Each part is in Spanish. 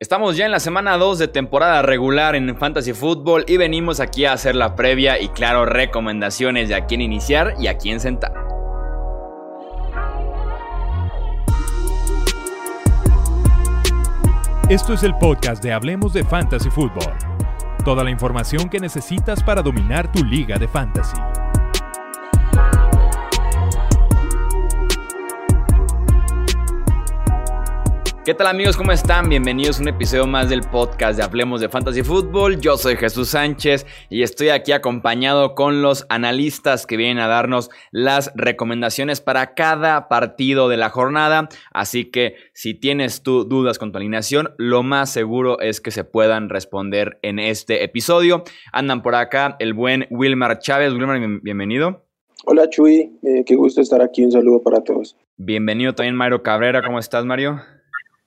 Estamos ya en la semana 2 de temporada regular en Fantasy Football y venimos aquí a hacer la previa y claro recomendaciones de a quién iniciar y a quién sentar. Esto es el podcast de Hablemos de Fantasy Football. Toda la información que necesitas para dominar tu liga de fantasy. ¿Qué tal amigos? ¿Cómo están? Bienvenidos a un episodio más del podcast de Hablemos de Fantasy Football. Yo soy Jesús Sánchez y estoy aquí acompañado con los analistas que vienen a darnos las recomendaciones para cada partido de la jornada. Así que si tienes tú dudas con tu alineación, lo más seguro es que se puedan responder en este episodio. Andan por acá el buen Wilmar Chávez. Wilmar, bienvenido. Hola Chuy, eh, qué gusto estar aquí. Un saludo para todos. Bienvenido también Mario Cabrera. ¿Cómo estás, Mario?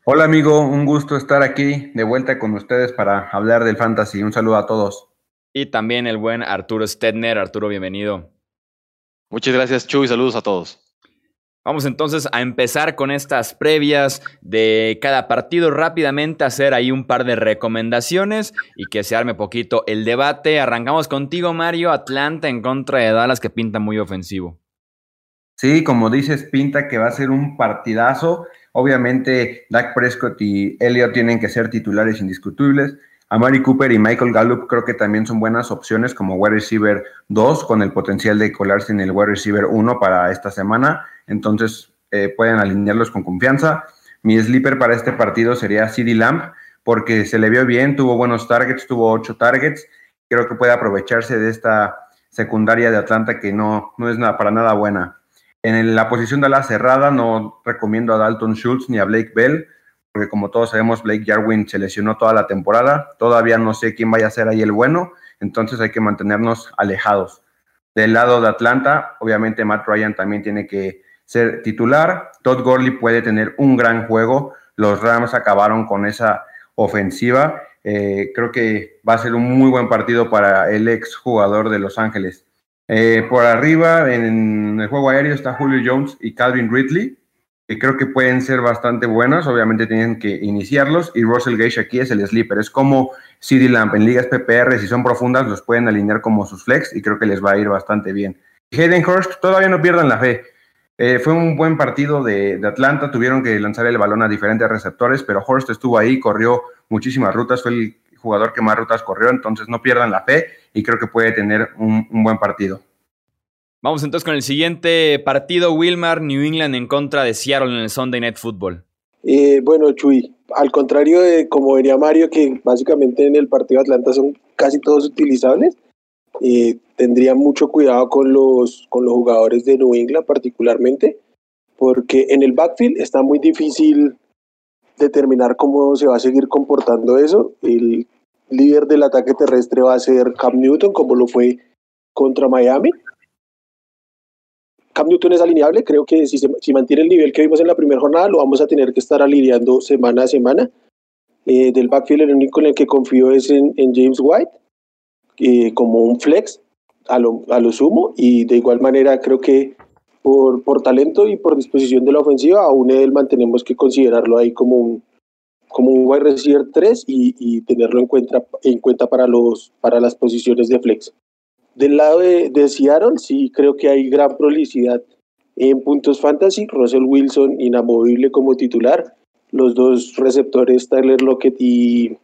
Hola amigo, un gusto estar aquí de vuelta con ustedes para hablar del fantasy. Un saludo a todos. Y también el buen Arturo Stedner. Arturo, bienvenido. Muchas gracias, Chu, y saludos a todos. Vamos entonces a empezar con estas previas de cada partido rápidamente, hacer ahí un par de recomendaciones y que se arme poquito el debate. Arrancamos contigo, Mario. Atlanta en contra de Dallas que pinta muy ofensivo. Sí, como dices, pinta que va a ser un partidazo. Obviamente, Dak Prescott y Elliott tienen que ser titulares indiscutibles. Amari Cooper y Michael Gallup creo que también son buenas opciones como wide receiver 2 con el potencial de colarse en el wide receiver 1 para esta semana. Entonces eh, pueden alinearlos con confianza. Mi sleeper para este partido sería CD Lamb porque se le vio bien, tuvo buenos targets, tuvo 8 targets. Creo que puede aprovecharse de esta secundaria de Atlanta que no, no es nada, para nada buena. En la posición de la cerrada no recomiendo a Dalton Schultz ni a Blake Bell, porque como todos sabemos, Blake Jarwin se lesionó toda la temporada. Todavía no sé quién vaya a ser ahí el bueno, entonces hay que mantenernos alejados. Del lado de Atlanta, obviamente Matt Ryan también tiene que ser titular. Todd Gurley puede tener un gran juego. Los Rams acabaron con esa ofensiva. Eh, creo que va a ser un muy buen partido para el ex jugador de Los Ángeles. Eh, por arriba, en el juego aéreo, está Julio Jones y Calvin Ridley, que creo que pueden ser bastante buenos. Obviamente tienen que iniciarlos. Y Russell Gage aquí es el sleeper. Es como CD Lamp en ligas PPR, si son profundas, los pueden alinear como sus flex y creo que les va a ir bastante bien. Hayden Hurst, todavía no pierdan la fe. Eh, fue un buen partido de, de, Atlanta, tuvieron que lanzar el balón a diferentes receptores, pero Hurst estuvo ahí, corrió muchísimas rutas, fue el jugador que más rutas corrió, entonces no pierdan la fe y creo que puede tener un, buen partido. Vamos entonces con el siguiente partido, Wilmar, New England en contra de Seattle en el Sunday Night Football. Eh, bueno, Chuy, al contrario de como venía Mario, que básicamente en el partido de Atlanta son casi todos utilizables, eh, tendría mucho cuidado con los, con los jugadores de New England particularmente, porque en el backfield está muy difícil determinar cómo se va a seguir comportando eso. El líder del ataque terrestre va a ser Cam Newton, como lo fue contra Miami. Cam Newton es alineable, creo que si, si mantiene el nivel que vimos en la primera jornada, lo vamos a tener que estar alineando semana a semana. Eh, del backfield, el único en el que confío es en, James White, eh, como un flex a lo, a lo sumo, y de igual manera creo que por, por talento y por disposición de la ofensiva, aún él mantenemos que considerarlo ahí como un, como un wide receiver 3 y, y, tenerlo en cuenta, en cuenta para, los, para las posiciones de flex. Del lado de, de Seattle, sí creo que hay gran prolicidad en puntos fantasy. Russell Wilson inamovible como titular. Los dos receptores, Tyler Lockett y,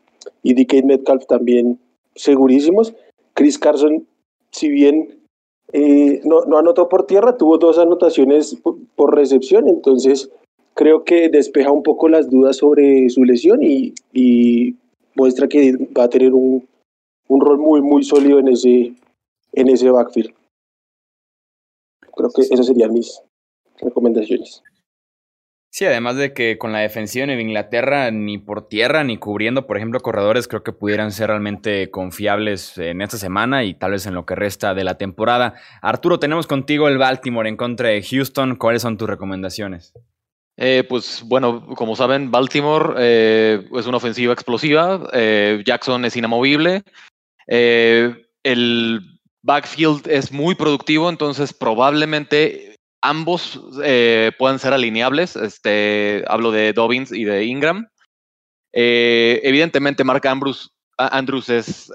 y DK Metcalf también segurísimos. Chris Carson, si bien eh, no, no anotó por tierra, tuvo dos anotaciones por, recepción, entonces creo que despeja un poco las dudas sobre su lesión y, y muestra que va a tener un, un, rol muy, muy sólido en ese, en ese backfield. Creo que esas serían mis recomendaciones. Sí, además de que con la defensiva en Inglaterra, ni por tierra, ni cubriendo, por ejemplo, corredores, creo que pudieran ser realmente confiables en esta semana y tal vez en lo que resta de la temporada. Arturo, tenemos contigo el Baltimore en contra de Houston. ¿Cuáles son tus recomendaciones? Eh, pues bueno, como saben, Baltimore eh, es una ofensiva explosiva. Eh, Jackson es inamovible. el backfield es muy productivo, entonces probablemente ambos eh, pueden ser alineables. Este, hablo de Dobbins y de Ingram. Eh, evidentemente, Mark Andrews,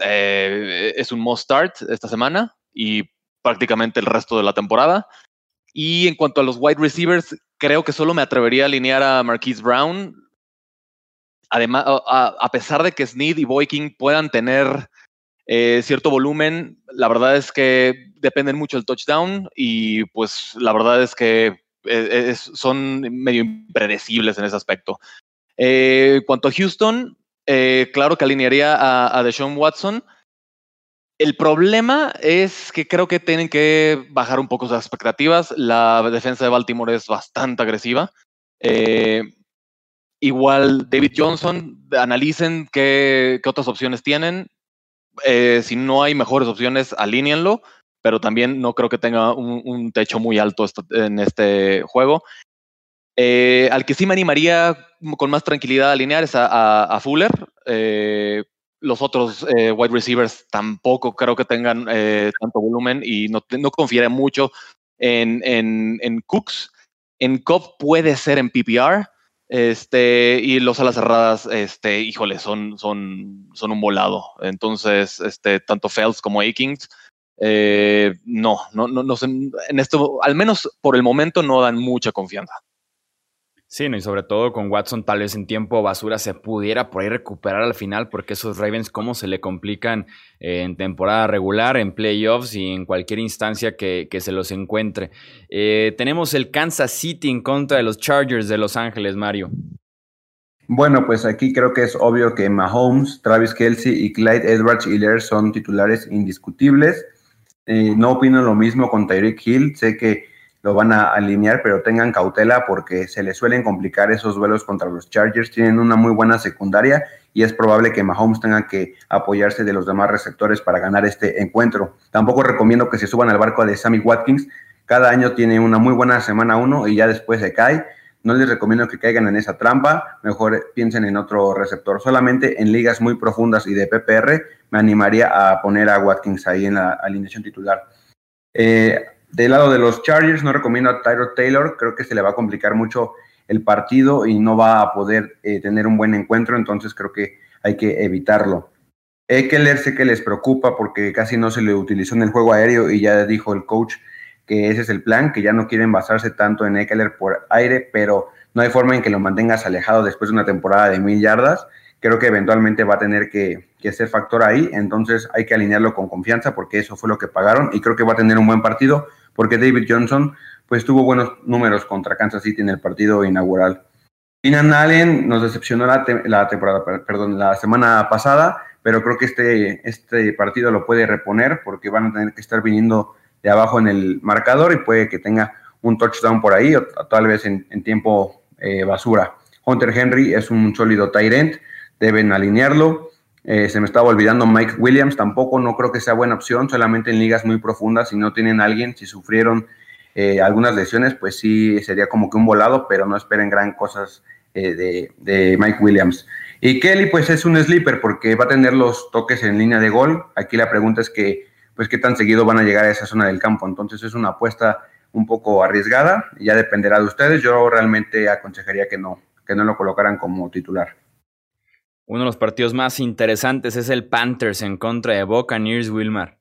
eh, es un must start esta semana y prácticamente el resto de la temporada. Y en cuanto a los wide receivers, creo que solo me atrevería a alinear a Marquise Brown. Además, a, pesar de que Snead y Boykin puedan tener eh, cierto volumen, la verdad es que dependen mucho del touchdown y pues la verdad es que eh, son medio impredecibles en ese aspecto. Eh, cuanto a Houston, claro que alinearía a, a Deshaun Watson, el problema es que creo que tienen que bajar un poco sus expectativas. La defensa de Baltimore es bastante agresiva. Eh, igual David Johnson, analicen qué, otras opciones tienen. Eh, si no hay mejores opciones, alíñenlo, pero también no creo que tenga un, techo muy alto en este juego. Eh, al que sí me animaría con más tranquilidad a alinear es a, Fuller los otros eh, wide receivers tampoco creo que tengan eh, tanto volumen y no, no confiere mucho en, en, Cooks. En Cobb puede ser en PPR. Este, y los alas cerradas, este, híjole, son, son, son un volado. Entonces, este, tanto Fells como Akings, eh, no, no, no, no, en esto, al menos por el momento, no dan mucha confianza. Sí, no, y sobre todo con Watson tal vez en tiempo basura se pudiera por ahí recuperar al final porque esos Ravens cómo se le complican eh, en temporada regular, en playoffs y en cualquier instancia que, se los encuentre. Eh, tenemos el Kansas City en contra de los Chargers de Los Ángeles, Mario. Bueno, pues aquí creo que es obvio que Mahomes, Travis Kelsey y Clyde Edwards Hiller son titulares indiscutibles. Eh, no opino lo mismo con Tyreek Hill. Sé que lo van a alinear, pero tengan cautela porque se les suelen complicar esos duelos contra los Chargers. Tienen una muy buena secundaria y es probable que Mahomes tenga que apoyarse de los demás receptores para ganar este encuentro. Tampoco recomiendo que se suban al barco de Sammy Watkins. Cada año tiene una muy buena semana uno y ya después se cae. No les recomiendo que caigan en esa trampa, mejor piensen en otro receptor. Solamente en ligas muy profundas y de PPR me animaría a poner a Watkins ahí en la alineación titular. Eh, del lado de los Chargers, no recomiendo a Tyro Taylor, creo que se le va a complicar mucho el partido y no va a poder eh, tener un buen encuentro, entonces creo que hay que evitarlo. Eckler sé que les preocupa porque casi no se le utilizó en el juego aéreo y ya dijo el coach que ese es el plan, que ya no quieren basarse tanto en Eckler por aire, pero no hay forma en que lo mantengas alejado después de una temporada de mil yardas. Creo que eventualmente va a tener que, que ser factor ahí, entonces hay que alinearlo con confianza porque eso fue lo que pagaron y creo que va a tener un buen partido porque David Johnson pues tuvo buenos números contra Kansas City en el partido inaugural. Keenan Allen nos decepcionó la, la, temporada, perdón, la semana pasada, pero creo que este, este partido lo puede reponer porque van a tener que estar viniendo de abajo en el marcador y puede que tenga un touchdown por ahí o tal vez en, tiempo eh, basura. Hunter Henry es un sólido tight end, deben alinearlo. Eh, se me estaba olvidando Mike Williams, tampoco no creo que sea buena opción, solamente en ligas muy profundas, si no tienen alguien, si sufrieron eh, algunas lesiones, pues sí sería como que un volado, pero no esperen gran cosas eh, de, Mike Williams. Y Kelly, pues es un sleeper porque va a tener los toques en línea de gol. Aquí la pregunta es que, pues, qué tan seguido van a llegar a esa zona del campo. Entonces es una apuesta un poco arriesgada, ya dependerá de ustedes. Yo realmente aconsejaría que no, que no lo colocaran como titular. Uno de los partidos más interesantes es el Panthers en contra de Buccaneers, Wilmar.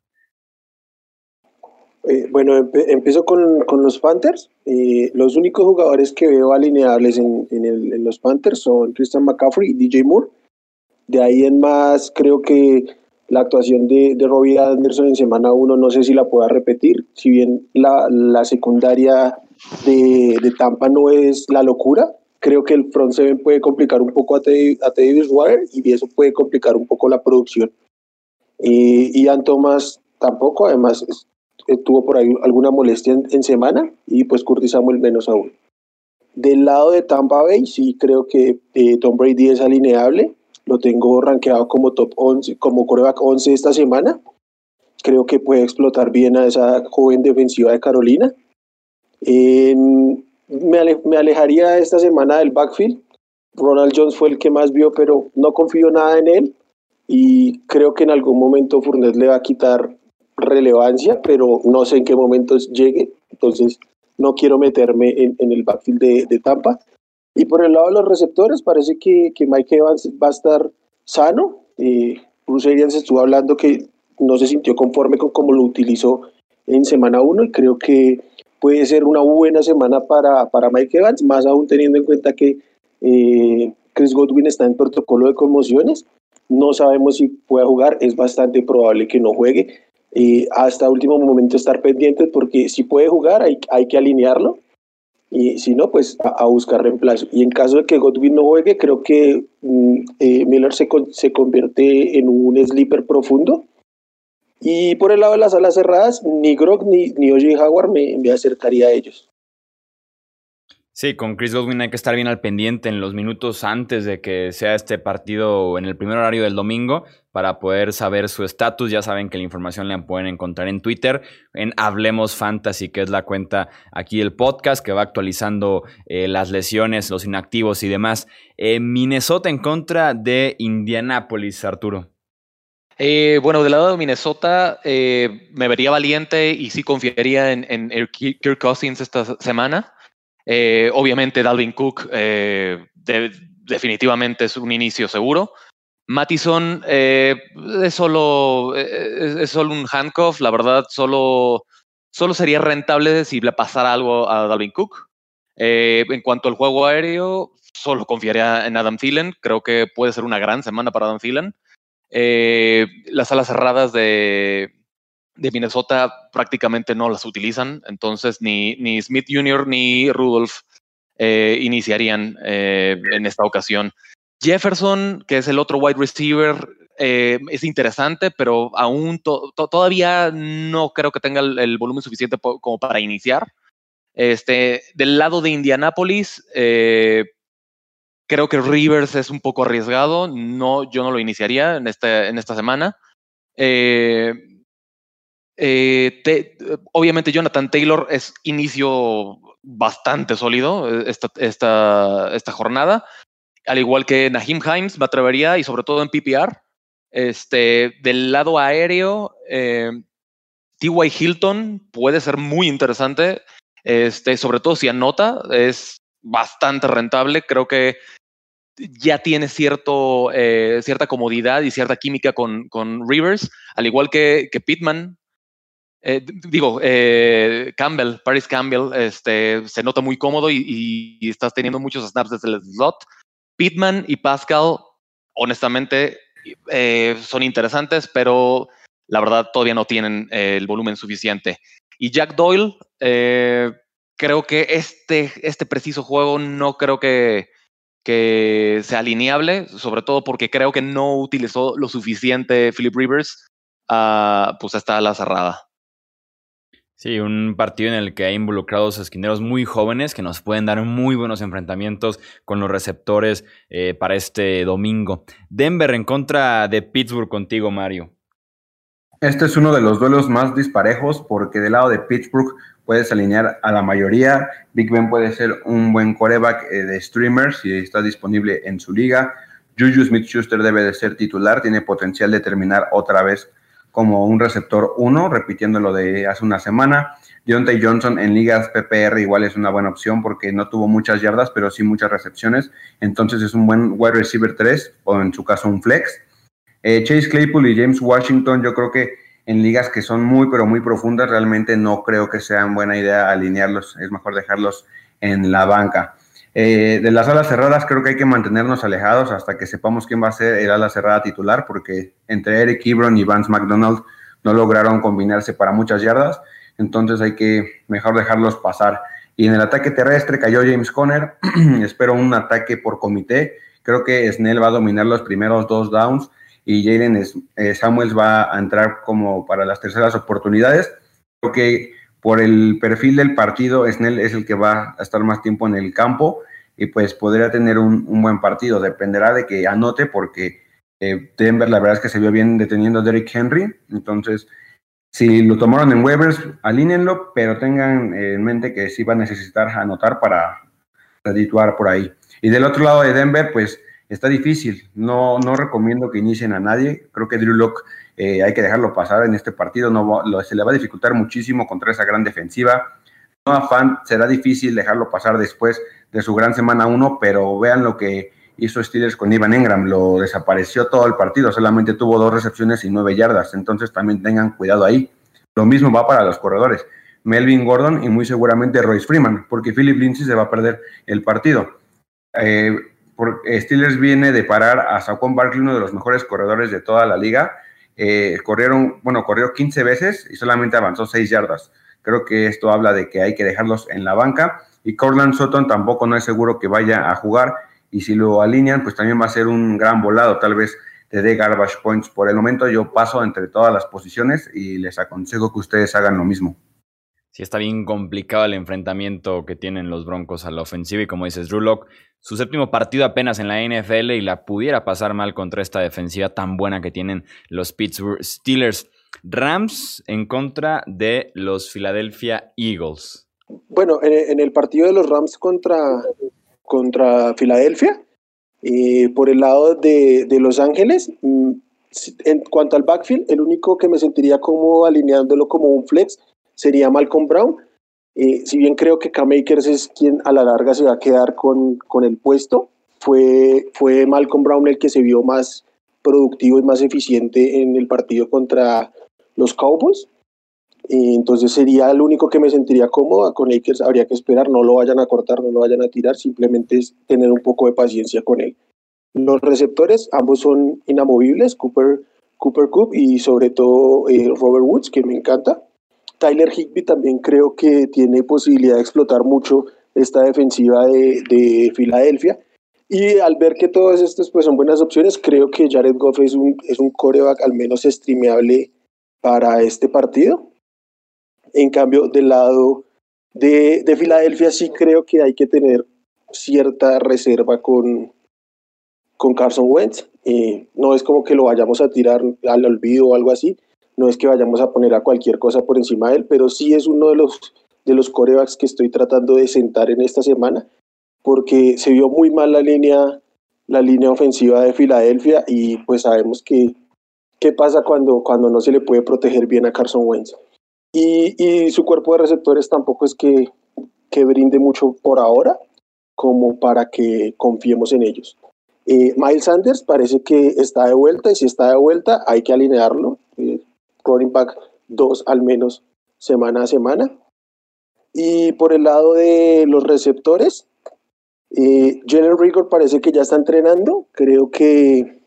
Eh, bueno, empiezo con, los Panthers. Eh, los únicos jugadores que veo alineables en, los Panthers son Christian McCaffrey y DJ Moore. De ahí en más, creo que la actuación de, de Robbie Anderson en semana 1 no sé si la pueda repetir. Si bien la, la secundaria de, de Tampa no es la locura, creo que el front seven puede complicar un poco a Teddy, a y eso puede complicar un poco la producción. Y Ian Thomas tampoco, además tuvo por ahí alguna molestia en, semana y pues Curtis Samuel menos aún. Del lado de Tampa Bay, sí creo que eh, Tom Brady es alineable. Lo tengo rankeado como top 11, como coreback 11 esta semana. Creo que puede explotar bien a esa joven defensiva de Carolina. En, me, alejaría esta semana del backfield. Ronald Jones fue el que más vio, pero no confío nada en él. Y creo que en algún momento Fournette le va a quitar relevancia, pero no sé en qué momento llegue. Entonces, no quiero meterme en, el backfield de, Tampa. Y por el lado de los receptores, parece que, que Mike Evans va a estar sano. Eh, Bruce Arians estuvo hablando que no se sintió conforme con cómo lo utilizó en semana 1 y creo que puede ser una buena semana para, para Mike Evans, más aún teniendo en cuenta que eh, Chris Godwin está en protocolo de conmociones. No sabemos si puede jugar, es bastante probable que no juegue. Eh, hasta último momento estar pendientes porque si puede jugar hay, hay que alinearlo y si no, pues a, buscar reemplazo. Y en caso de que Godwin no juegue, creo que mm, eh, Miller se, se convierte en un sleeper profundo. Y por el lado de las alas cerradas, ni Grog ni, ni Oji Howard me, acercaría a ellos. Sí, con Chris Godwin hay que estar bien al pendiente en los minutos antes de que sea este partido en el primer horario del domingo para poder saber su estatus. Ya saben que la información la pueden encontrar en Twitter, en Hablemos Fantasy, que es la cuenta aquí del podcast que va actualizando eh, las lesiones, los inactivos y demás. Eh, Minnesota en contra de Indianapolis, Arturo. Eh, bueno, del lado de Minnesota me vería valiente y sí confiaría en, Kirk Cousins esta semana. Eh, obviamente Dalvin Cook eh, definitivamente es un inicio seguro. Mattison eh, es, solo, es, solo un handcuff, la verdad, solo, solo sería rentable si le pasara algo a Dalvin Cook. en cuanto al juego aéreo, solo confiaría en Adam Thielen. Creo que puede ser una gran semana para Adam Thielen. Las alas cerradas de, Minnesota prácticamente no las utilizan, entonces ni, ni Smith Jr. ni Rudolph eh, iniciarían eh, en esta ocasión. Jefferson, que es el otro wide receiver, eh, es interesante, pero aún todavía no creo que tenga el, volumen suficiente como para iniciar. Este, del lado de Indianapolis, creo que Rivers es un poco arriesgado. No, yo no lo iniciaría en, este, en esta semana. Eh, obviamente Jonathan Taylor es inicio bastante sólido eh, esta, esta, esta jornada, al igual que Nahim Himes, me atrevería, y sobre todo en PPR. Este, del lado aéreo, eh, T.Y. Hilton puede ser muy interesante, este, sobre todo si anota, es bastante rentable. Creo que ya tiene cierto, cierta comodidad y cierta química con, con Rivers, al igual que, que Pittman, eh, digo, eh, Campbell, Paris Campbell, este, se nota muy cómodo y, estás teniendo muchos snaps desde el slot. Pittman y Pascal, honestamente, eh, son interesantes, pero la verdad todavía no tienen el volumen suficiente. Y Jack Doyle, creo que este, este preciso juego no creo que, que sea alineable, sobre todo porque creo que no utilizó lo suficiente Philip Rivers, uh, pues está a la cerrada. Sí, un partido en el que hay involucrados esquineros muy jóvenes que nos pueden dar muy buenos enfrentamientos con los receptores eh, para este domingo. Denver en contra de Pittsburgh contigo, Mario. Este es uno de los duelos más disparejos porque del lado de Pittsburgh puedes alinear a la mayoría. Big Ben puede ser un buen coreback eh, de streamers si está disponible en su liga. Juju Smith-Schuster debe de ser titular, tiene potencial de terminar otra vez como un receptor 1, repitiendo lo de hace una semana. Deontay Johnson en ligas PPR igual es una buena opción porque no tuvo muchas yardas, pero sí muchas recepciones. Entonces es un buen wide receiver 3 o en su caso un flex. Eh, Chase Claypool y James Washington, yo creo que en ligas que son muy, pero muy profundas, realmente no creo que sea buena idea alinearlos. Es mejor dejarlos en la banca. Eh, de las alas cerradas creo que hay que mantenernos alejados hasta que sepamos quién va a ser el ala cerrada titular, porque entre Eric Ebron y Vance McDonald no lograron combinarse para muchas yardas, entonces hay que mejor dejarlos pasar. Y en el ataque terrestre cayó James Conner, espero un ataque por comité, creo que Snell va a dominar los primeros dos downs y Jalen eh, Samuels va a entrar como para las terceras oportunidades. Creo que por el perfil del partido, Snell es el que va a estar más tiempo en el campo y pues podría tener un, buen partido. Dependerá de que anote porque eh, Denver la verdad es que se vio bien deteniendo a Derrick Henry. Entonces, si lo tomaron en waivers, alínenlo, pero tengan en mente que sí va a necesitar anotar para redituar por ahí. Y del otro lado de Denver, pues está difícil. No, no recomiendo que inicien a nadie. Creo que Drew Locke eh, hay que dejarlo pasar en este partido. No, se le va a dificultar muchísimo contra esa gran defensiva. Noah Fant será difícil dejarlo pasar después de su gran semana 1, pero vean lo que hizo Steelers con Ivan Engram, lo desapareció todo el partido, solamente tuvo dos recepciones y nueve yardas, entonces también tengan cuidado ahí. Lo mismo va para los corredores, Melvin Gordon y muy seguramente Royce Freeman, porque Philip Lindsay se va a perder el partido. Eh, Steelers viene de parar a Saquon Barkley, uno de los mejores corredores de toda la liga. Eh, corrieron, bueno, corrió 15 veces y solamente avanzó 6 yardas. Creo que esto habla de que hay que dejarlos en la banca. Y Corland Sutton tampoco no es seguro que vaya a jugar. Y si lo alinean, pues también va a ser un gran volado. Tal vez te dé garbage points. Por el momento yo paso entre todas las posiciones y les aconsejo que ustedes hagan lo mismo. Sí, está bien complicado el enfrentamiento que tienen los Broncos a la ofensiva y como dices, Drew su séptimo partido apenas en la NFL y la pudiera pasar mal contra esta defensiva tan buena que tienen los Pittsburgh Steelers. Rams en contra de los Philadelphia Eagles. Bueno, en, el partido de los Rams contra, contra Filadelfia, por el lado de, de, Los Ángeles, mm, en cuanto al backfield, el único que me sentiría como alineándolo como un flex sería Malcolm Brown. Eh, si bien creo que K-Makers es quien a la larga se va a quedar con, con el puesto, fue, fue Malcolm Brown el que se vio más productivo y más eficiente en el partido contra los Cowboys. entonces sería el único que me sentiría cómoda con Lakers. Habría que esperar, no lo vayan a cortar, no lo vayan a tirar, simplemente es tener un poco de paciencia con él. Los receptores, ambos son inamovibles, Cooper, Cooper Coop y sobre todo eh, Robert Woods, que me encanta. Tyler Higby también creo que tiene posibilidad de explotar mucho esta defensiva de, de Filadelfia. Y al ver que todos estos pues, son buenas opciones, creo que Jared Goff es un, es un coreback al menos streameable para este partido. En cambio, del lado de, de Filadelfia sí creo que hay que tener cierta reserva con, con Carson Wentz. Eh, no es como que lo vayamos a tirar al olvido o algo así. No es que vayamos a poner a cualquier cosa por encima de él, pero sí es uno de los, de los corebacks que estoy tratando de sentar en esta semana porque se vio muy mal la línea, la línea ofensiva de Filadelfia y pues sabemos que qué pasa cuando, cuando no se le puede proteger bien a Carson Wentz. Y, y su cuerpo de receptores tampoco es que, que brinde mucho por ahora como para que confiemos en ellos. Eh, Miles Sanders parece que está de vuelta y si está de vuelta hay que alinearlo. Eh, running back 2 al menos semana a semana. Y por el lado de los receptores, eh, Jalen parece que ya está entrenando. Creo que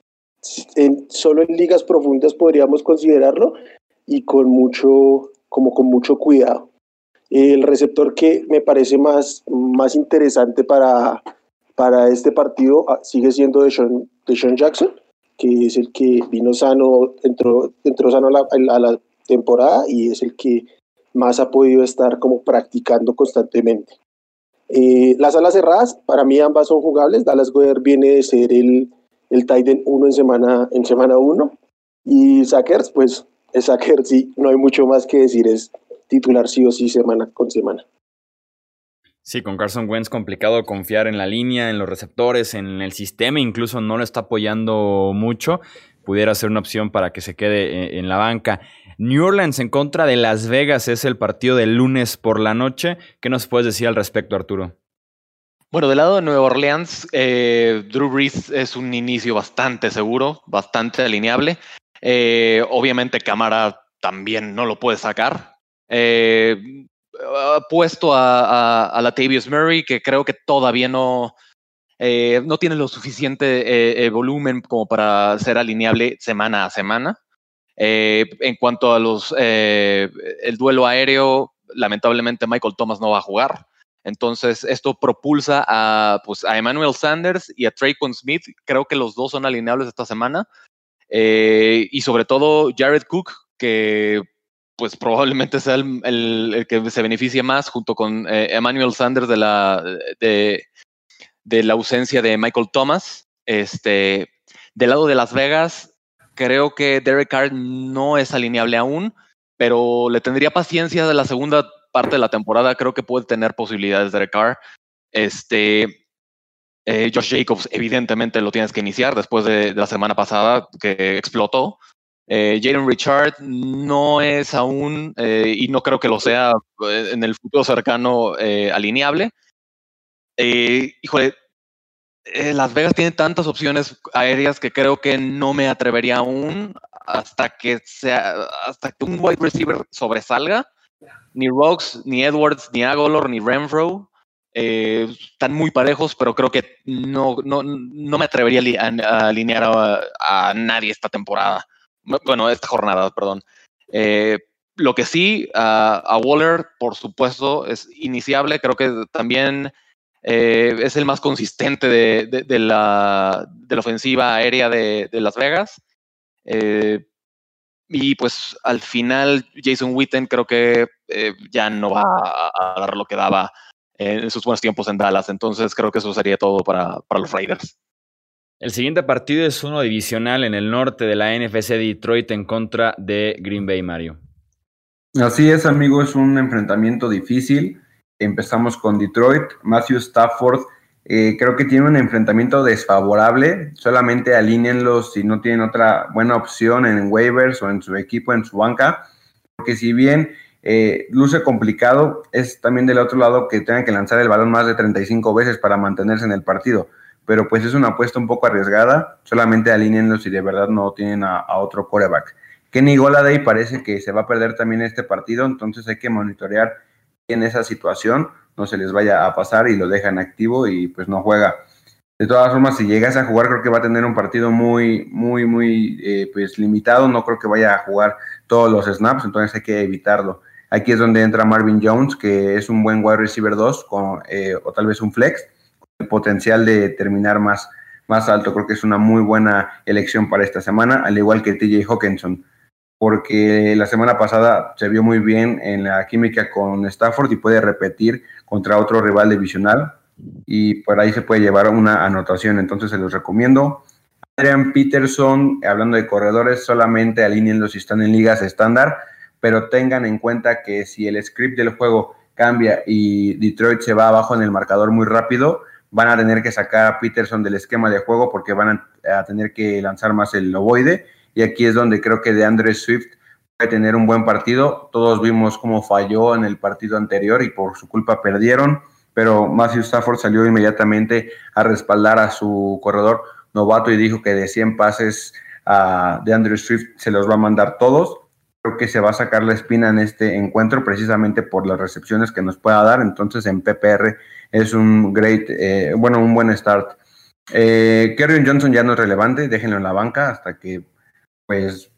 solo en ligas profundas podríamos considerarlo y con mucho, como con mucho cuidado. El receptor que me parece más, más interesante para, para este partido ah, sigue siendo de Sean Jackson, que es el que vino sano, entró, entró sano a la, a la temporada y es el que más ha podido estar como practicando constantemente. Eh, las alas cerradas, para mí ambas son jugables. Dallas Goyer viene de ser el, el Titan 1 en semana en semana 1 y Sackers, pues es Sackers, sí, no hay mucho más que decir, es titular sí o sí semana con semana. Sí, con Carson Wentz complicado confiar en la línea, en los receptores, en el sistema, incluso no lo está apoyando mucho. Pudiera ser una opción para que se quede eh, en la banca. New Orleans en contra de Las Vegas es el partido del lunes por la noche. ¿Qué nos puedes decir al respecto, Arturo? Bueno, del lado de Nueva Orleans, eh, Drew Brees es un inicio bastante seguro, bastante alineable. Eh, obviamente, Camara también no lo puede sacar. Puesto a, a, Latavius Murray, que creo que todavía no, no tiene lo suficiente volumen como para ser alineable semana a semana. Eh, en cuanto a los eh, el duelo aéreo, lamentablemente Michael Thomas no va a jugar. Entonces, esto propulsa a, pues, a Emmanuel Sanders y a Traycon Smith. Creo que los dos son alineables esta semana. Eh, y sobre todo Jared Cook, que pues probablemente sea el, que se beneficie más junto con Emmanuel Sanders de la, de, la ausencia de Michael Thomas. Este, del lado de Las Vegas, Creo que Derek Carr no es alineable aún, pero le tendría paciencia de la segunda parte de la temporada. Creo que puede tener posibilidades Derek Carr. Este, eh, Josh Jacobs, evidentemente lo tienes que iniciar después de, la semana pasada que explotó. Eh, Jaden Richard no es aún, eh, y no creo que lo sea eh, en el futuro cercano, alineable. híjole, Las Vegas tiene tantas opciones aéreas que creo que no me atrevería aún hasta que sea, hasta que un wide receiver sobresalga. Ni Rocks, ni Edwards, ni Agolor, ni Renfro están muy parejos, pero creo que no, no, no me atrevería a, alinear a nadie esta temporada bueno, esta jornada, perdón. Eh, lo que sí, a Waller, por supuesto, es iniciable. Creo que también eh, es el más consistente de, la, ofensiva aérea de, Las Vegas. Eh, y pues al final, Jason Witten creo que ya no va a, dar lo que daba en sus buenos tiempos en Dallas. Entonces creo que eso sería todo para, para los Raiders. El siguiente partido es uno divisional en el norte de la NFC Detroit en contra de Green Bay, Mario. Así es, amigo, es un enfrentamiento difícil. Empezamos con Detroit. Matthew Stafford eh, creo que tiene un enfrentamiento desfavorable. Solamente alínenlos si no tienen otra buena opción en waivers o en su equipo, en su banca. Porque si bien eh, luce complicado, es también del otro lado que tengan que lanzar el balón más de 35 veces para mantenerse en el partido pero pues es una apuesta un poco arriesgada, solamente alineando si de verdad no tienen a, otro quarterback. Kenny Goladay parece que se va a perder también este partido, entonces hay que monitorear en esa situación, no se les vaya a pasar y lo dejan activo y pues no juega. De todas formas, si llegas a jugar, creo que va a tener un partido muy, muy, muy eh, pues limitado. No creo que vaya a jugar todos los snaps, entonces hay que evitarlo. Aquí es donde entra Marvin Jones, que es un buen wide receiver 2 con, eh, o tal vez un flex potencial de terminar más, más alto. Creo que es una muy buena elección para esta semana, al igual que TJ Hawkinson, porque la semana pasada se vio muy bien en la química con Stafford y puede repetir contra otro rival divisional y por ahí se puede llevar una anotación, entonces se los recomiendo. Adrian Peterson, hablando de corredores, solamente alineando si están en ligas estándar, pero tengan en cuenta que si el script del juego cambia y Detroit se va abajo en el marcador muy rápido, van a tener que sacar a Peterson del esquema de juego porque van a, tener que lanzar más el ovoide. Y aquí es donde creo que de Andrés Swift puede tener un buen partido. Todos vimos cómo falló en el partido anterior y por su culpa perdieron, pero Matthew Stafford salió inmediatamente a respaldar a su corredor novato y dijo que de 100 pases a de Andrew Swift se los va a mandar todos. Creo que se va a sacar la espina en este encuentro precisamente por las recepciones que nos pueda dar. Entonces en PPR es un great, eh, bueno, un buen start. Eh, Johnson ya no es relevante, déjenlo en la banca hasta que pues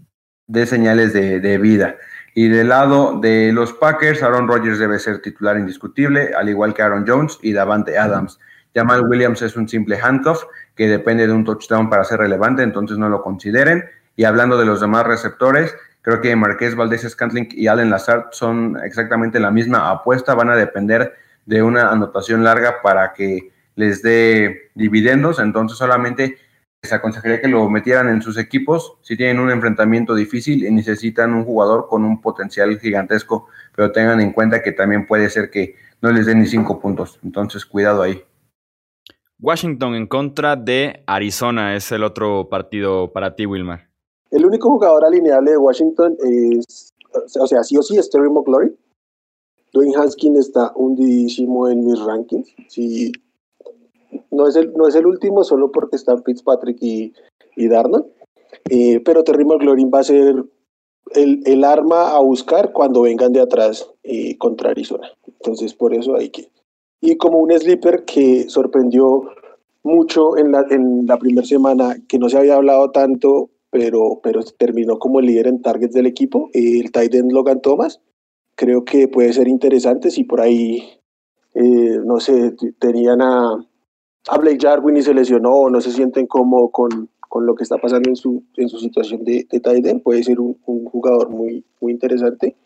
dé señales de, vida. Y del lado de los Packers, Aaron Rodgers debe ser titular indiscutible, al igual que Aaron Jones y Davante Adams. Jamal Williams es un simple handcuff que depende de un touchdown para ser relevante, entonces no lo consideren. Y hablando de los demás receptores, creo que Marqués Valdés Scantling y Allen Lazard son exactamente la misma apuesta, van a depender de una anotación larga para que les dé dividendos, entonces solamente les aconsejaría que lo metieran en sus equipos. Si tienen un enfrentamiento difícil y necesitan un jugador con un potencial gigantesco, pero tengan en cuenta que también puede ser que no les den ni cinco puntos, entonces cuidado ahí. Washington en contra de Arizona. Es el otro partido para ti, Wilmar. El único jugador alineable de Washington es, o sea, sí o sí es Terry McLaurin, Dwayne Haskins está hundidísimo en mis rankings. Sí, no, es el, no es el último solo porque están Fitzpatrick y, y Darnold. Eh, pero Terry McLaurin va a ser el, el, arma a buscar cuando vengan de atrás eh, contra Arizona. Entonces, por eso hay que. Y como un sleeper que sorprendió mucho en la, en la primera semana, que no se había hablado tanto, pero, pero terminó como el líder en targets del equipo, el tight end Logan Thomas creo que puede ser interesante si por ahí, eh, no sé, tenían a, a Blake Jarwin y se lesionó o no se sienten como con, con lo que está pasando en su, en su situación de, de tight puede ser un, un, jugador muy, muy interesante.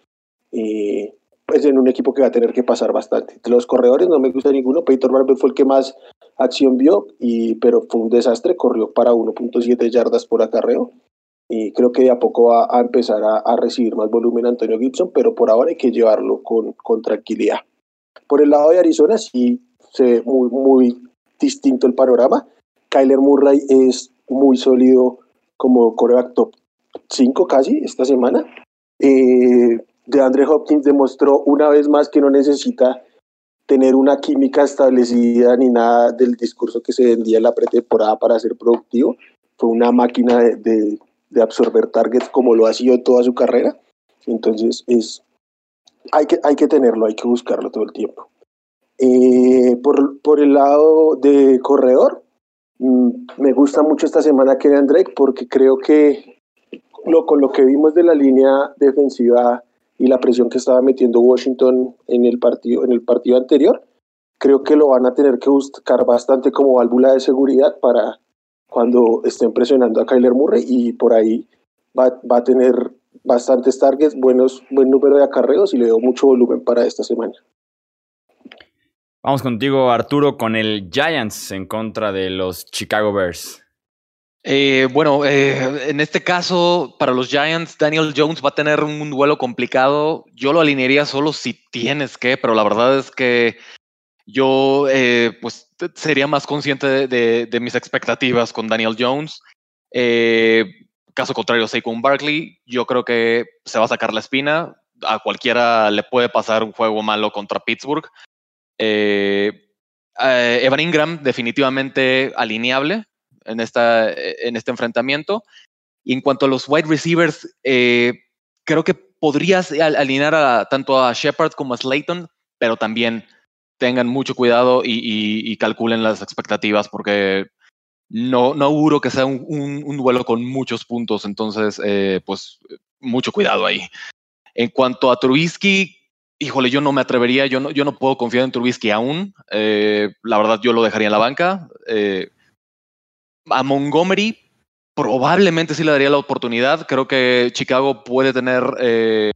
Eh, pues en un equipo que va a tener que pasar bastante. Los corredores no me gusta ninguno. Peyton Barber fue el que más acción vio, y, pero fue un desastre. Corrió para 1.7 yardas por acarreo. Y creo que de a poco va a empezar a, recibir más volumen Antonio Gibson, pero por ahora hay que llevarlo con, con tranquilidad. Por el lado de Arizona sí se ve muy, muy distinto el panorama. Kyler Murray es muy sólido como coreback top cinco casi esta semana. Eh, de Andre Hopkins demostró una vez más que no necesita tener una química establecida ni nada del discurso que se vendía en la pretemporada para ser productivo. Fue una máquina de, de, absorber targets como lo ha sido toda su carrera. Entonces es, hay, que, hay que tenerlo, hay que buscarlo todo el tiempo. Eh, por, por el lado de corredor, mm, me gusta mucho esta semana Kenyan Drake porque creo que lo, con lo que vimos de la línea defensiva y la presión que estaba metiendo Washington en el partido, en el partido anterior, creo que lo van a tener que buscar bastante como válvula de seguridad para cuando estén presionando a Kyler Murray y por ahí va, va a tener bastantes targets, buenos, buen número de acarreos y le doy mucho volumen para esta semana. Vamos contigo, Arturo, con el Giants en contra de los Chicago Bears. Eh, bueno, eh, en este caso, para los Giants, Daniel Jones va a tener un duelo complicado. Yo lo alinearía solo si tienes que, pero la verdad es que yo eh, pues sería más consciente de, mis expectativas con Daniel Jones. caso contrario, Saquon Barkley, yo creo que se va a sacar la espina. A cualquiera le puede pasar un juego malo contra Pittsburgh. Evan Ingram, definitivamente alineable en, esta, en este enfrentamiento. Y en cuanto a los wide receivers, eh, creo que podrías alinear a, tanto a Shepard como a Slayton, pero también tengan mucho cuidado y, calculen las expectativas porque no, no auguro que sea un, duelo con muchos puntos, entonces eh, pues mucho cuidado ahí. En cuanto a Trubisky, híjole, yo no me atrevería, yo no, yo no puedo confiar en Trubisky aún, eh, la verdad yo lo dejaría en la banca a Montgomery probablemente sí le daría la oportunidad. Creo que Chicago puede tener eh,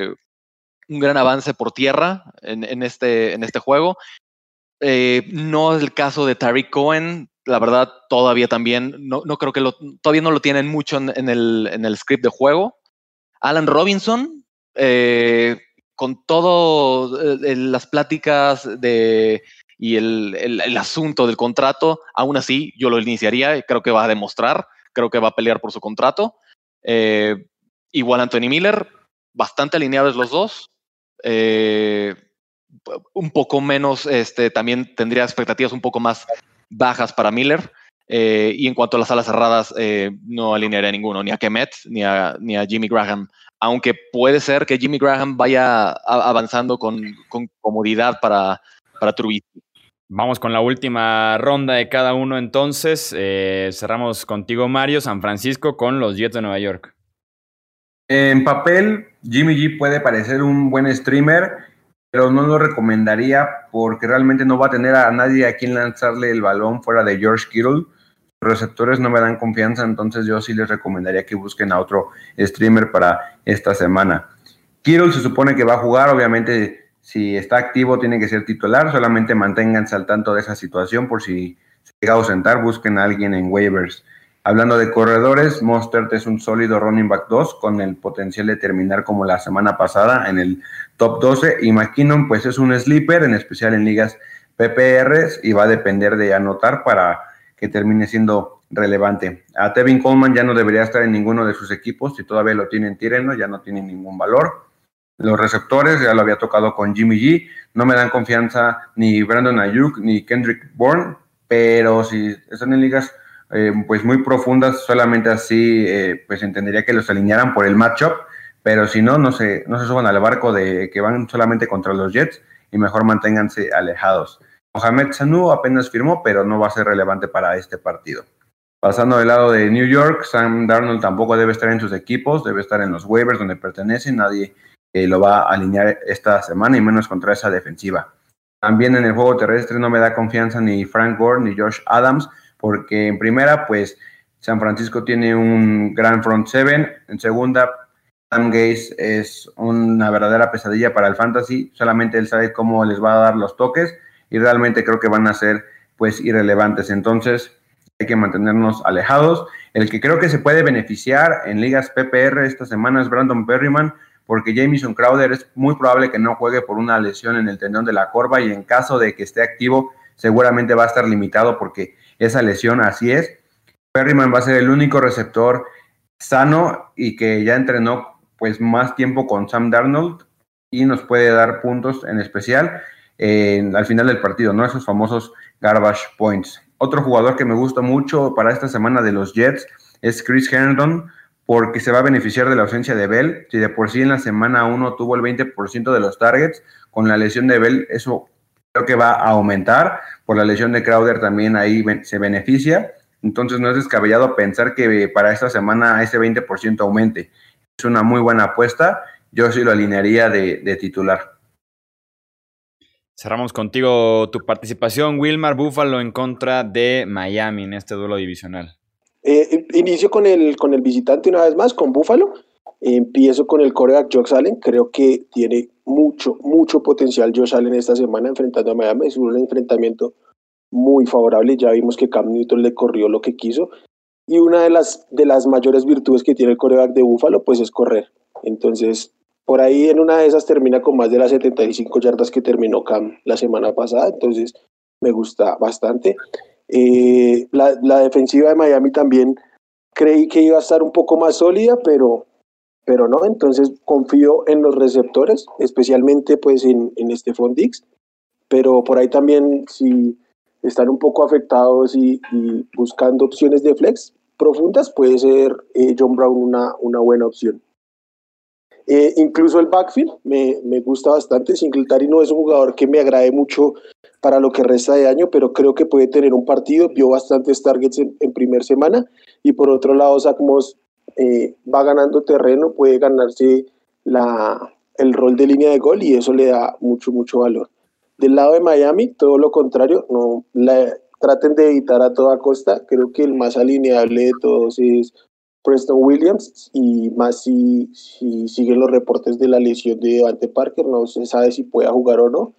un gran avance por tierra en, este, en este juego. Eh, no es el caso de Tariq Cohen. La verdad, todavía también, no, no creo que todavía no lo tienen mucho en, el, en el script de juego. Alan Robinson, eh, con todo las pláticas de y el, el, asunto del contrato, aún así yo lo iniciaría, creo que va a demostrar, creo que va a pelear por su contrato. Eh, igual Anthony Miller, bastante alineados los dos. Eh, un poco menos, este, también tendría expectativas un poco más bajas para Miller. Eh, y en cuanto a las alas cerradas, no alinearía a ninguno, ni a Kemet, ni a, ni a Jimmy Graham. Aunque puede ser que Jimmy Graham vaya avanzando con, con comodidad para, para Trubisky. Vamos con la última ronda de cada uno entonces. Eh, cerramos contigo, Mario, San Francisco con los Jets de Nueva York. En papel, Jimmy G puede parecer un buen streamer, pero no lo recomendaría porque realmente no va a tener a nadie a quien lanzarle el balón fuera de George Kittle. Los receptores no me dan confianza, entonces yo sí les recomendaría que busquen a otro streamer para esta semana. Kittle se supone que va a jugar, obviamente si está activo, tiene que ser titular. Solamente manténganse al tanto de esa situación por si se llega a ausentar, busquen a alguien en waivers. Hablando de corredores, Mostert es un sólido running back 2 con el potencial de terminar como la semana pasada en el top 12. Y McKinnon, pues es un sleeper, en especial en ligas PPRs, y va a depender de anotar para que termine siendo relevante. A Tevin Coleman ya no debería estar en ninguno de sus equipos. Si todavía lo tienen, tírenlo, ya no tiene ningún valor. Los receptores, ya lo había tocado con Jimmy G, no me dan confianza ni Brandon Ayuk ni Kendrick Bourne, pero si están en ligas eh, pues muy profundas, solamente así eh, pues entendería que los alinearan por el matchup, pero si no, no se, no se suban al barco de que van solamente contra los Jets y mejor manténganse alejados. Mohamed Sanu apenas firmó, pero no va a ser relevante para este partido. Pasando del lado de New York, Sam Darnold tampoco debe estar en sus equipos, debe estar en los waivers donde pertenece, nadie lo va a alinear esta semana y menos contra esa defensiva. También en el juego terrestre no me da confianza ni Frank Gore ni Josh Adams, porque en primera, pues San Francisco tiene un gran front seven. En segunda, Sam Gaze es una verdadera pesadilla para el fantasy. Solamente él sabe cómo les va a dar los toques y realmente creo que van a ser pues irrelevantes. Entonces hay que mantenernos alejados. El que creo que se puede beneficiar en ligas PPR esta semana es Brandon Perryman porque Jamison Crowder es muy probable que no juegue por una lesión en el tendón de la corva y en caso de que esté activo, seguramente va a estar limitado porque esa lesión así es. Perryman va a ser el único receptor sano y que ya entrenó pues más tiempo con Sam Darnold y nos puede dar puntos en especial al final del partido, ¿no? Esos famosos garbage points. Otro jugador que me gusta mucho para esta semana de los Jets es Chris Herndon, porque se va a beneficiar de la ausencia de Bell. Si de por sí en la semana 1 tuvo el 20% de los targets, con la lesión de Bell eso creo que va a aumentar. Por la lesión de Crowder también ahí se beneficia. Entonces no es descabellado pensar que para esta semana ese 20% aumente. Es una muy buena apuesta. Yo sí lo alinearía de, titular. Cerramos contigo tu participación, Wilmar Buffalo en contra de Miami en este duelo divisional. Eh, inicio con el, con el visitante una vez más, con Buffalo. empiezo con el coreback Josh Allen. Creo que tiene mucho, mucho potencial Josh Allen esta semana enfrentando a Miami. Es un enfrentamiento muy favorable. Ya vimos que Cam Newton le corrió lo que quiso. Y una de las, de las mayores virtudes que tiene el coreback de Buffalo, pues es correr. Entonces, por ahí en una de esas termina con más de las 75 yardas que terminó Cam la semana pasada. Entonces, me gusta bastante. Eh, la, defensiva de Miami también creí que iba a estar un poco más sólida, pero, pero no. Entonces, confío en los receptores, especialmente pues en, en Dix. Pero por ahí también, si están un poco afectados y, buscando opciones de flex profundas, puede ser eh, John Brown una, una buena opción. Eh, incluso el backfield me, me, gusta bastante. Singletary no es un jugador que me agrade mucho para lo que resta de año, pero creo que puede tener un partido. Vio bastantes targets en, en primer semana. Y por otro lado, Zach Moss eh, va ganando terreno, puede ganarse la, el rol de línea de gol y eso le da mucho, mucho valor. Del lado de Miami, todo lo contrario, no la, traten de evitar a toda costa. Creo que el más alineable de todos es Preston Williams y más si, si siguen los reportes de la lesión de Devante Parker, no se sabe si pueda jugar o no,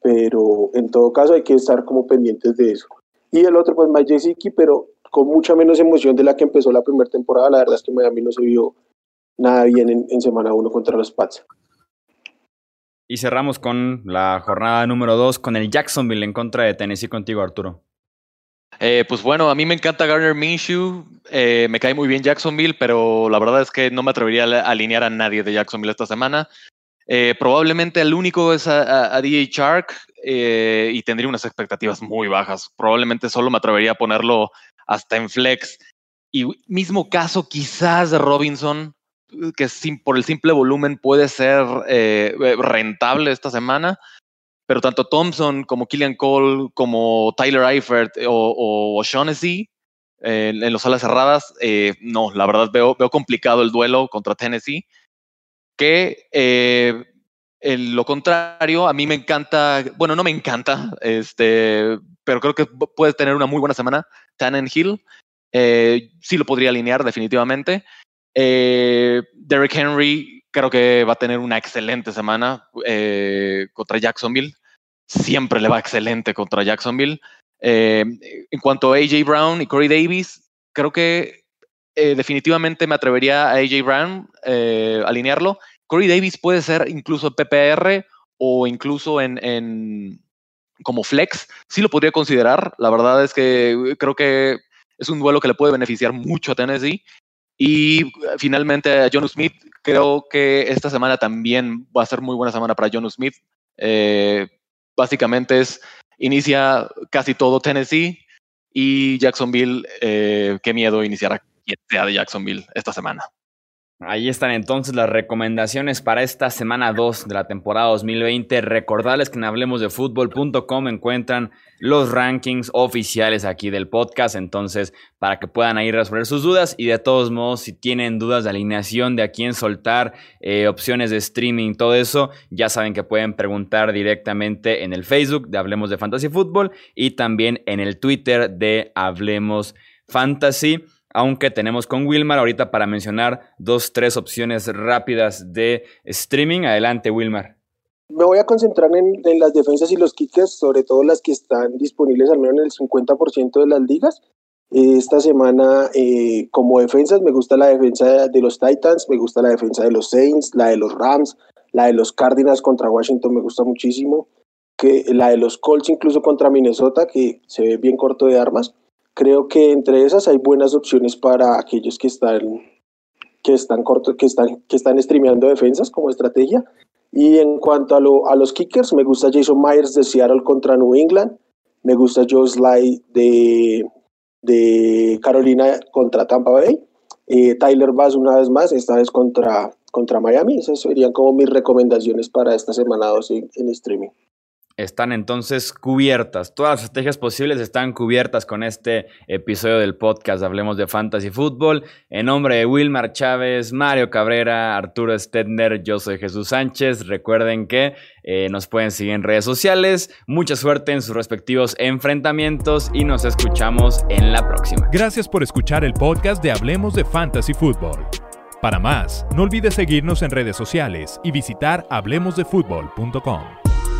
pero en todo caso hay que estar como pendientes de eso. Y el otro, pues Mike pero con mucha menos emoción de la que empezó la primera temporada. La verdad es que Miami no se vio nada bien en, en semana 1 contra los Pats. Y cerramos con la jornada número 2 con el Jacksonville en contra de Tennessee contigo, Arturo. Eh, pues bueno, a mí me encanta Garner Minshew, eh, me cae muy bien Jacksonville, pero la verdad es que no me atrevería a alinear a nadie de Jacksonville esta semana. Eh, probablemente el único es a, a, DJ Shark y tendría unas expectativas muy bajas. Probablemente solo me atrevería a ponerlo hasta en flex. Y mismo caso quizás de Robinson, que por el simple volumen puede ser eh, eh, rentable esta semana, pero tanto Thompson como Killian Cole, como Tyler Eifert o, o Shaughnessy en los alas cerradas, eh, no, la verdad veo, veo complicado el duelo contra Tennessee, que lo contrario, a mí me encanta, bueno, no me encanta, este, pero creo que puede tener una muy buena semana, Tannenhill, eh, sí lo podría alinear definitivamente. Eh, Derrick Henry creo que va a tener una excelente semana eh, contra Jacksonville. Siempre le va excelente contra Jacksonville. Eh, en cuanto a AJ Brown y Corey Davis, creo que definitivamente me atrevería a AJ Brown alinearlo. Corey Davis puede ser incluso PPR o incluso en, en como flex. Sí lo podría considerar. La verdad es que creo que es un duelo que le puede beneficiar mucho a Tennessee y eh, finalmente a John Smith, creo que esta semana también va a ser muy buena semana para John Smith. Eh, básicamente es, inicia casi todo Tennessee y Jacksonville, eh, qué miedo iniciar a quien sea de Jacksonville esta semana. Ahí están entonces las recomendaciones para esta semana 2 de la temporada 2020. Recordarles que en hablemosdefutbol.com encuentran los rankings oficiales aquí del podcast, entonces para que puedan ahí resolver sus dudas y de todos modos si tienen dudas de alineación, de a quién soltar, eh, opciones de streaming, todo eso, ya saben que pueden preguntar directamente en el Facebook de Hablemos de Fantasy Fútbol y también en el Twitter de Hablemos Fantasy aunque tenemos con Wilmar ahorita para mencionar dos, tres opciones rápidas de streaming. Adelante, Wilmar. Me voy a concentrar en, las defensas y los kickers, sobre todo las que están disponibles al menos en el 50% de las ligas. Esta semana, eh, como defensas, me gusta la defensa de los Titans, me gusta la defensa de los Saints, la de los Rams, la de los Cardinals contra Washington me gusta muchísimo, que la de los Colts incluso contra Minnesota, que se ve bien corto de armas creo que entre esas hay buenas opciones para aquellos que están que están corto, que están, que están streameando defensas como estrategia. Y en cuanto a, lo, a los kickers, me gusta Jason Myers de Seattle contra New England. Me gusta Joe Sly de, de Carolina contra Tampa Bay. Eh, Tyler Bass una vez más, esta vez contra, contra Miami. Esas serían como mis recomendaciones para esta semana 2 en streaming están entonces cubiertas. Todas las estrategias posibles están cubiertas con este episodio del podcast Hablemos de Fantasy Football. En nombre de Wilmar Chávez, Mario Cabrera, Arturo Stedner, yo soy Jesús Sánchez. Recuerden que eh, nos pueden seguir en redes sociales. Mucha suerte en sus respectivos enfrentamientos y nos escuchamos en la próxima. Gracias por escuchar el podcast de Hablemos de Fantasy Football. Para más, no olvides seguirnos en redes sociales y visitar hablemosdefutbol.com.